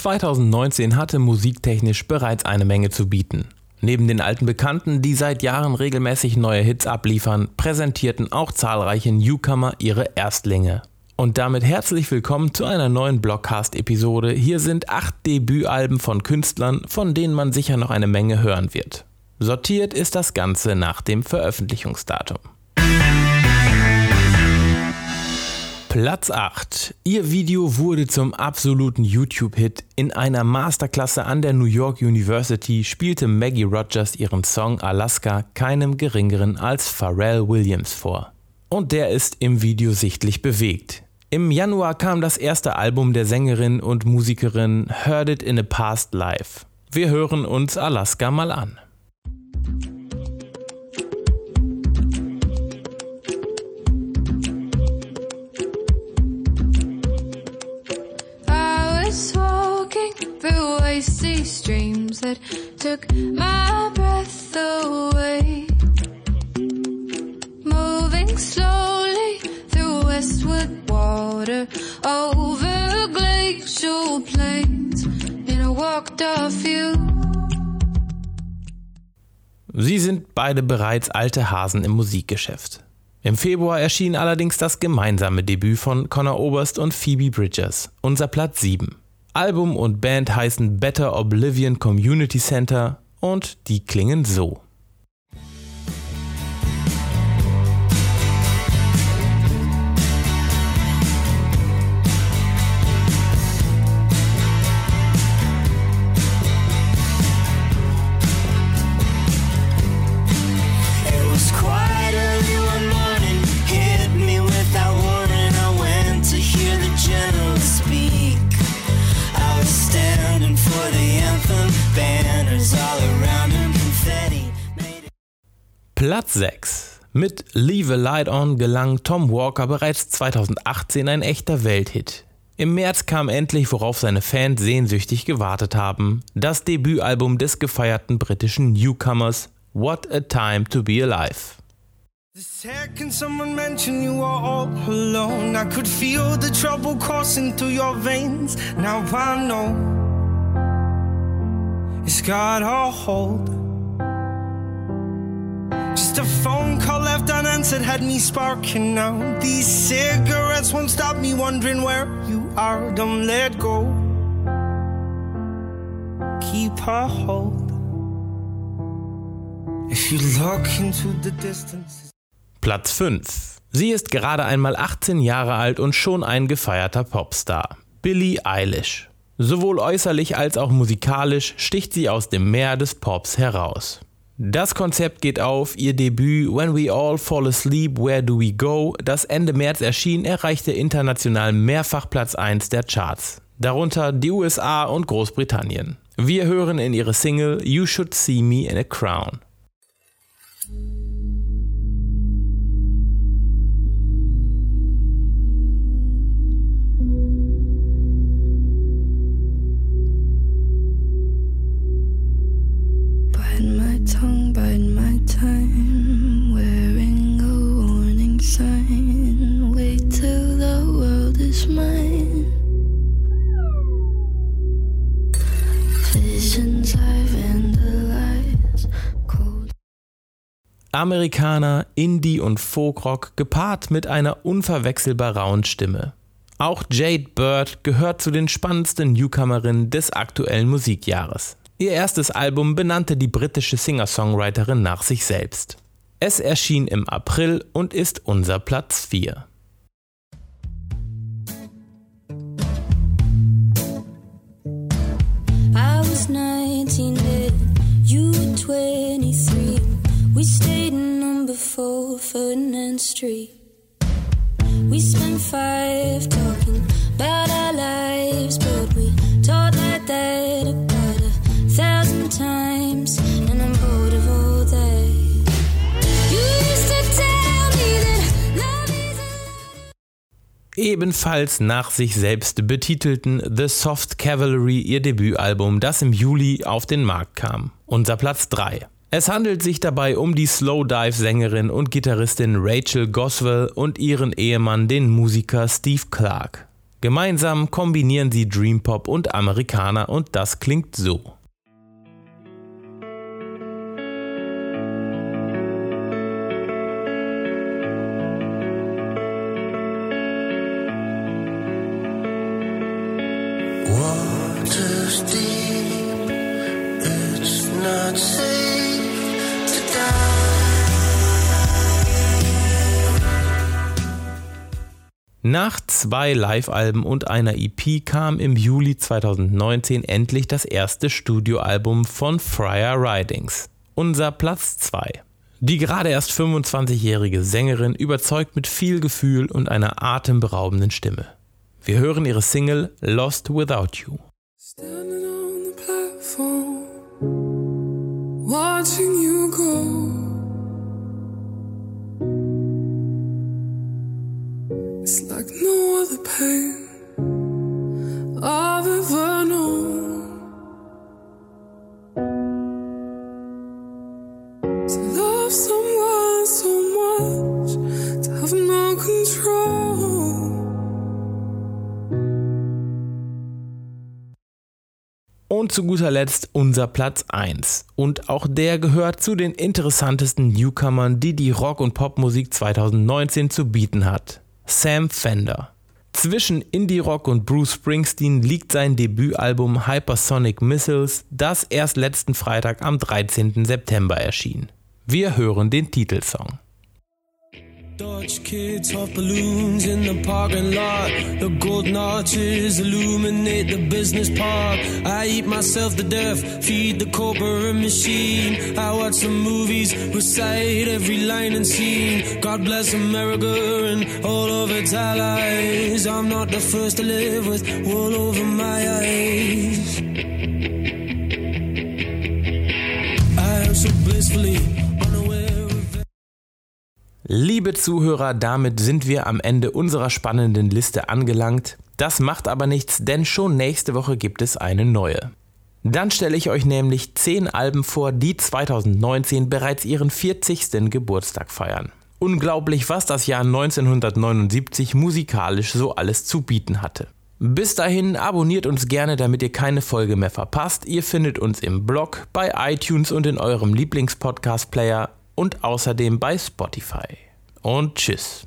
2019 hatte musiktechnisch bereits eine Menge zu bieten. Neben den alten Bekannten, die seit Jahren regelmäßig neue Hits abliefern, präsentierten auch zahlreiche Newcomer ihre Erstlinge. Und damit herzlich willkommen zu einer neuen Blockcast-Episode. Hier sind acht Debütalben von Künstlern, von denen man sicher noch eine Menge hören wird. Sortiert ist das Ganze nach dem Veröffentlichungsdatum. Platz 8. Ihr Video wurde zum absoluten YouTube-Hit. In einer Masterklasse an der New York University spielte Maggie Rogers ihren Song Alaska keinem geringeren als Pharrell Williams vor. Und der ist im Video sichtlich bewegt. Im Januar kam das erste Album der Sängerin und Musikerin Heard It in a Past Life. Wir hören uns Alaska mal an. Icy streams that took my breath away. Moving slowly through westward water over glacial plains, and I walked off you. Sie sind beide bereits alte Hasen im Musikgeschäft. Im Februar erschien allerdings das gemeinsame Debüt von Connor Oberst und Phoebe Bridgers, unser Platz 7. Album und Band heißen Better Oblivion Community Center und die klingen so. Platz 6. Mit Leave a Light On gelang Tom Walker bereits 2018 ein echter Welthit. Im März kam endlich, worauf seine Fans sehnsüchtig gewartet haben, das Debütalbum des gefeierten britischen Newcomers What a Time to Be Alive. The second someone mentioned you were all alone, I could feel the trouble coursing through your veins. Now I know it's got a hold. A phone call left unanswered had me sparking now. These cigarettes won't stop me wondering where you are. Don't let go. Keep a hold. If you look into the distance. Platz 5. Sie ist gerade einmal 18 Jahre alt und schon ein gefeierter Popstar. Billie Eilish. Sowohl äußerlich als auch musikalisch sticht sie aus dem Meer des Pops heraus. Das Konzept geht auf, ihr Debüt When We All Fall Asleep, Where Do We Go, das Ende März erschien, erreichte international mehrfach Platz 1 der Charts, darunter die USA und Großbritannien. Wir hören in ihre Single You Should See Me in a Crown. Amerikaner, Indie und Folkrock gepaart mit einer unverwechselbar rauen Stimme. Auch Jade Bird gehört zu den spannendsten Newcomerinnen des aktuellen Musikjahres. Ihr erstes Album benannte die britische Singer-Songwriterin nach sich selbst. Es erschien im April und ist unser Platz 4. I was 19 you were 23 We stayed in number four Ferdinand Street. We spent five talking about our lives, Ebenfalls nach sich selbst betitelten The Soft Cavalry ihr Debütalbum, das im Juli auf den Markt kam. Unser Platz 3. Es handelt sich dabei um die Slowdive-Sängerin und Gitarristin Rachel Goswell und ihren Ehemann, den Musiker Steve Clark. Gemeinsam kombinieren sie Dream Pop und Amerikaner und das klingt so. Nach zwei Live-Alben und einer EP kam im Juli 2019 endlich das erste Studioalbum von Friar Ridings, unser Platz 2. Die gerade erst 25-jährige Sängerin überzeugt mit viel Gefühl und einer atemberaubenden Stimme. Wir hören ihre Single Lost Without You. Standing on the platform, watching you go. It's like no other pain I've ever known. To love someone so much, to have no control. Und zu guter Letzt unser Platz 1. Und auch der gehört zu den interessantesten Newcomern, die die Rock- und Popmusik 2019 zu bieten hat. Sam Fender. Zwischen Indie-Rock und Bruce Springsteen liegt sein Debütalbum Hypersonic Missiles, das erst letzten Freitag am 13. September erschien. Wir hören den Titelsong. Dutch kids off balloons in the parking lot. The golden arches illuminate the business park. I eat myself to death, feed the corporate machine. I watch some movies, recite every line and scene. God bless America and all of its allies. I'm not the first to live with wool over my eyes. I am so blissfully Liebe Zuhörer, damit sind wir am Ende unserer spannenden Liste angelangt. Das macht aber nichts, denn schon nächste Woche gibt es eine neue. Dann stelle ich euch nämlich 10 Alben vor, die 2019 bereits ihren 40. Geburtstag feiern. Unglaublich, was das Jahr 1979 musikalisch so alles zu bieten hatte. Bis dahin abonniert uns gerne, damit ihr keine Folge mehr verpasst. Ihr findet uns im Blog, bei iTunes und in eurem Lieblingspodcast-Player und außerdem bei Spotify. Und tschüss.